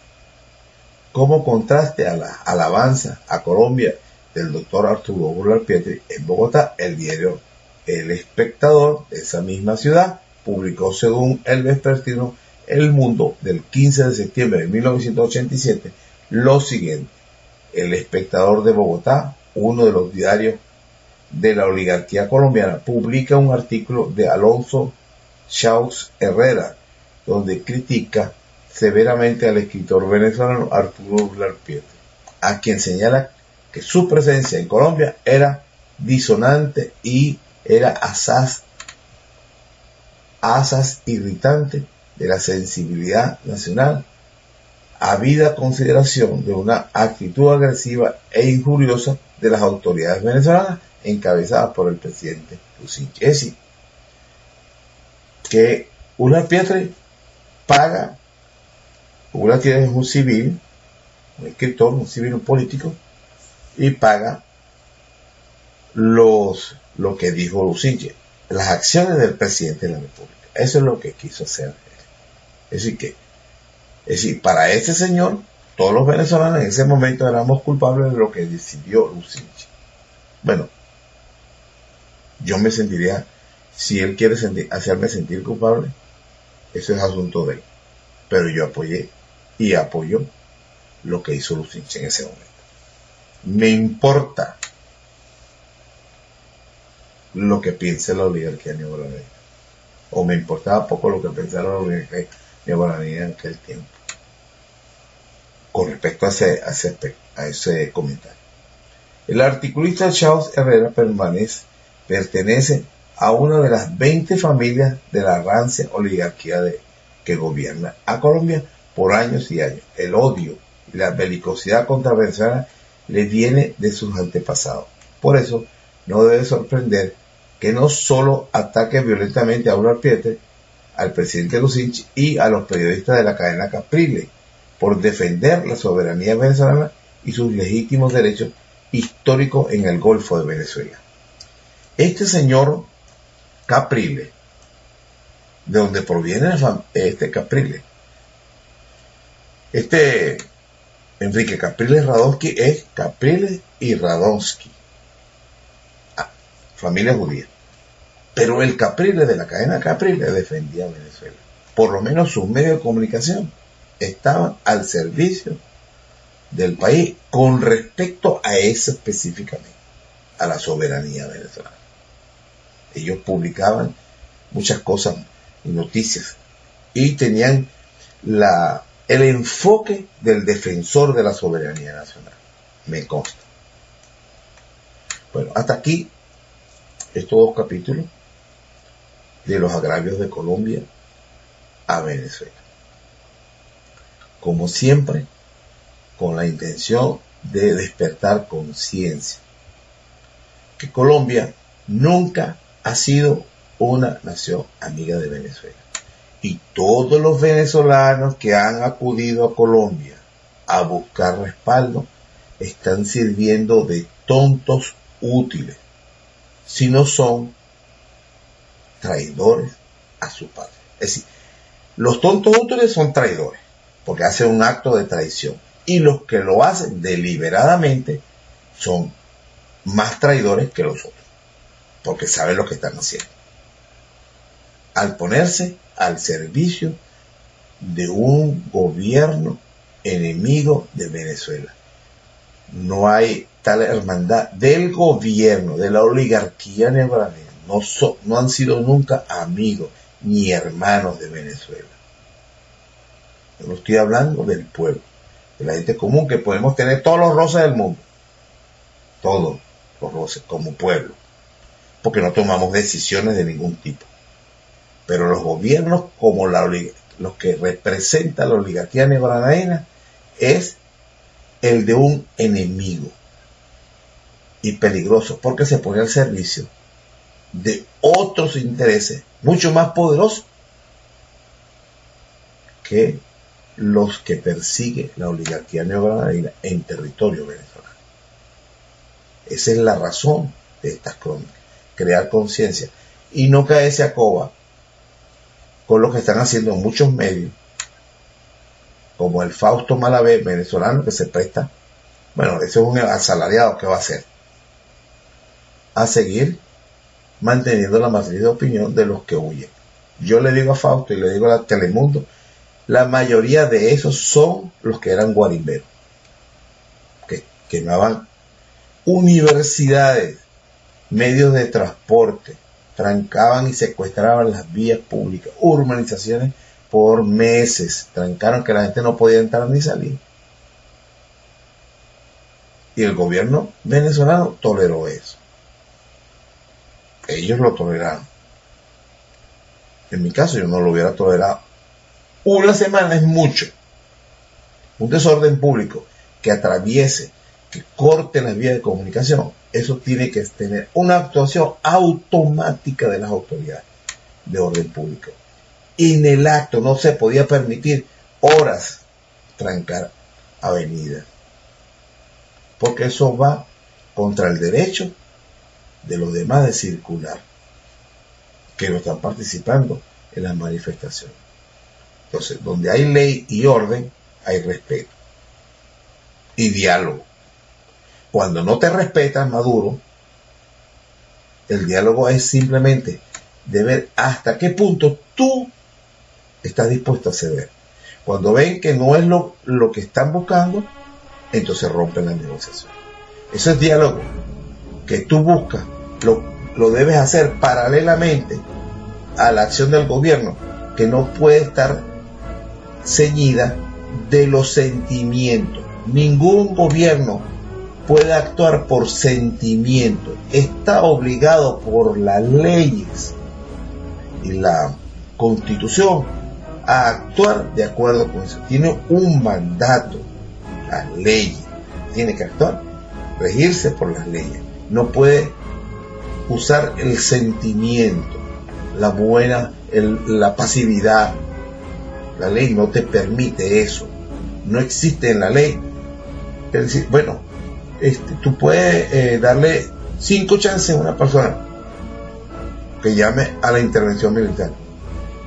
Como contraste a la alabanza a Colombia del doctor Arturo Ural Pietri en Bogotá, el diario El Espectador de esa misma ciudad publicó según el vespertino El Mundo del 15 de septiembre de 1987 lo siguiente. El espectador de Bogotá, uno de los diarios de la oligarquía colombiana, publica un artículo de Alonso Chaus Herrera, donde critica severamente al escritor venezolano Arturo Blar a quien señala que su presencia en Colombia era disonante y era asaz irritante de la sensibilidad nacional habida consideración de una actitud agresiva e injuriosa de las autoridades venezolanas encabezadas por el presidente Lucinchi. Es decir, que una Pietri paga, una tiene un civil, un escritor, un civil, un político, y paga los, lo que dijo Lucinchi, las acciones del presidente de la República. Eso es lo que quiso hacer. Es decir, que es decir, para ese señor, todos los venezolanos en ese momento éramos culpables de lo que decidió Lucinchi. Bueno, yo me sentiría, si él quiere hacerme sentir culpable, eso es asunto de él. Pero yo apoyé y apoyo lo que hizo Lucinchi en ese momento. Me importa lo que piense la oligarquía neoguaraní. O me importaba poco lo que pensara la oligarquía neoguaraní en aquel tiempo. con respecto a ese, a ese, comentario. El articulista Charles Herrera permanece, pertenece a una de las 20 familias de la rancia oligarquía de, que gobierna a Colombia por años y años. El odio y la belicosidad contra Venezuela le viene de sus antepasados. Por eso, no debe sorprender que no solo ataque violentamente a un Arpiete, al presidente Lucinchi y a los periodistas de la cadena Caprile por defender la soberanía venezolana y sus legítimos derechos históricos en el Golfo de Venezuela. Este señor Caprile, de donde proviene este Caprile, este Enrique Capriles Radonsky es Capriles y Radonsky, ah, familia judía. Pero el Capriles de la cadena Capriles defendía a Venezuela. Por lo menos sus medios de comunicación estaban al servicio del país con respecto a eso específicamente, a la soberanía venezolana. Ellos publicaban muchas cosas y noticias y tenían la el enfoque del defensor de la soberanía nacional. Me consta. Bueno, hasta aquí estos dos capítulos de los agravios de Colombia a Venezuela. Como siempre, con la intención de despertar conciencia. Que Colombia nunca ha sido una nación amiga de Venezuela. Y todos los venezolanos que han acudido a Colombia a buscar respaldo están sirviendo de tontos útiles, si no son traidores a su padre. Es decir, los tontos útiles son traidores, porque hacen un acto de traición, y los que lo hacen deliberadamente son más traidores que los otros, porque saben lo que están haciendo. Al ponerse al servicio de un gobierno enemigo de Venezuela. No hay tal hermandad del gobierno, de la oligarquía neobanera. No, no han sido nunca amigos ni hermanos de Venezuela. Yo no estoy hablando del pueblo, de la gente común, que podemos tener todos los roces del mundo. Todos los roces como pueblo. Porque no tomamos decisiones de ningún tipo. Pero los gobiernos, como los que representa la oligarquía nebranaena, es el de un enemigo y peligroso, porque se pone al servicio de otros intereses mucho más poderosos que los que persigue la oligarquía neogranadina en territorio venezolano. Esa es la razón de estas crónicas, crear conciencia. Y no caerse a coba con lo que están haciendo muchos medios, como el Fausto Malavé venezolano que se presta, bueno, ese es un asalariado que va a hacer, a seguir manteniendo la matriz de opinión de los que huyen. Yo le digo a Fausto y le digo a Telemundo, la mayoría de esos son los que eran guarimberos, que quemaban universidades, medios de transporte, trancaban y secuestraban las vías públicas, urbanizaciones por meses, trancaron que la gente no podía entrar ni salir. Y el gobierno venezolano toleró eso. Ellos lo toleraron. En mi caso yo no lo hubiera tolerado. Una semana es mucho. Un desorden público que atraviese, que corte las vías de comunicación, eso tiene que tener una actuación automática de las autoridades de orden público. En el acto no se podía permitir horas trancar avenidas, porque eso va contra el derecho de los demás de circular, que no están participando en las manifestaciones. Entonces, donde hay ley y orden, hay respeto y diálogo. Cuando no te respetan, Maduro, el diálogo es simplemente de ver hasta qué punto tú estás dispuesto a ceder. Cuando ven que no es lo, lo que están buscando, entonces rompen la negociación. Eso es diálogo que tú buscas, lo, lo debes hacer paralelamente a la acción del gobierno, que no puede estar ceñida de los sentimientos. Ningún gobierno puede actuar por sentimiento. Está obligado por las leyes y la constitución a actuar de acuerdo con eso. Tiene un mandato, las leyes. Tiene que actuar, regirse por las leyes. No puede usar el sentimiento, la buena, la pasividad. La ley no te permite eso. No existe en la ley. Bueno, este, tú puedes eh, darle cinco chances a una persona que llame a la intervención militar.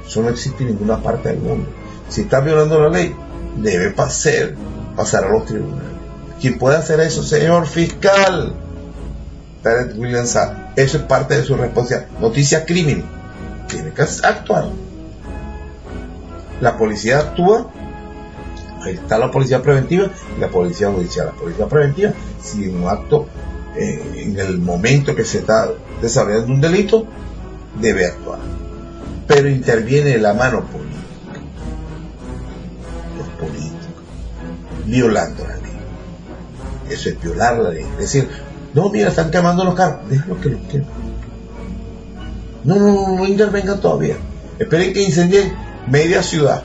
Eso no existe en ninguna parte del mundo. Si está violando la ley, debe pasar, pasar a los tribunales. ¿Quién puede hacer eso, señor fiscal? Eso es parte de su responsabilidad. Noticia crimen. Tiene que actuar. La policía actúa. Está la policía preventiva y la policía judicial. La policía preventiva, si en un acto, eh, en el momento que se está desarrollando un delito, debe actuar. Pero interviene la mano política. Los políticos. Violando la ley. Eso es violar la ley. Es decir, no, mira, están quemando los carros. Déjalo que los quemen. No, no, no, no intervengan todavía. Esperen que incendien media ciudad.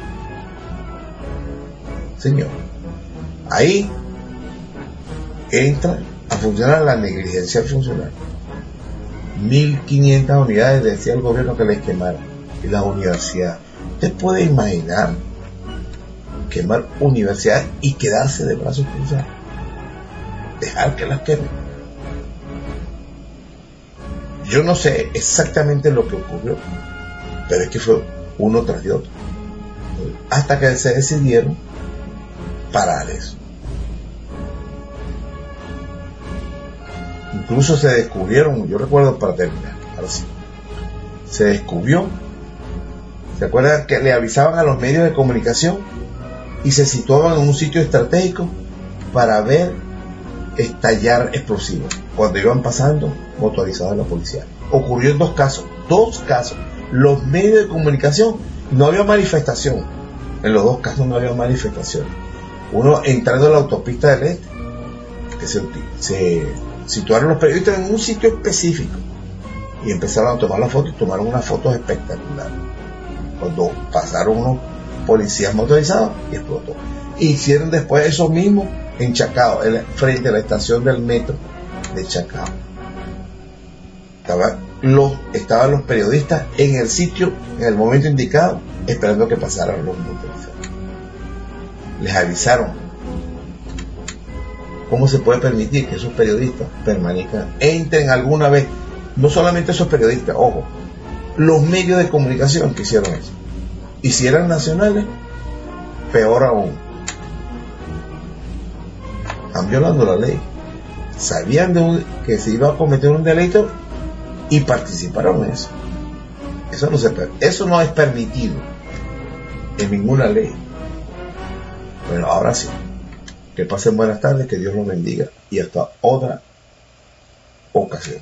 Señor, ahí entra a funcionar la negligencia funcional. 1.500 unidades decía el gobierno que les quemaron. Y las universidades. Usted puede imaginar quemar universidades y quedarse de brazos cruzados. Dejar que las quemen. Yo no sé exactamente lo que ocurrió, pero es que fue uno tras de otro. Hasta que se decidieron Incluso se descubrieron, yo recuerdo para terminar, ahora sí, se descubrió, ¿se acuerdan que le avisaban a los medios de comunicación y se situaban en un sitio estratégico para ver estallar explosivos cuando iban pasando motorizados la policía. Ocurrió en dos casos, dos casos. Los medios de comunicación no había manifestación. En los dos casos no había manifestación. Uno entrando a la autopista del este, que se, situaron los periodistas en un sitio específico y empezaron a tomar la foto y tomaron unas fotos espectaculares. Cuando pasaron unos policías motorizados y explotó. Hicieron después eso mismo en Chacao, frente a la estación del metro de Chacao. los, estaban los periodistas en el sitio, en el momento indicado, esperando que pasaran los motorizados. Les avisaron. ¿Cómo se puede permitir que esos periodistas permanezcan, entren alguna vez? No solamente esos periodistas, ojo, los medios de comunicación que hicieron eso. Y si eran nacionales, peor aún están violando la ley. Sabían de que se iba a cometer un delito y participaron en eso. Eso no, se, eso no es permitido en ninguna ley. Bueno, ahora sí. Que pasen buenas tardes, que Dios los bendiga y hasta otra ocasión.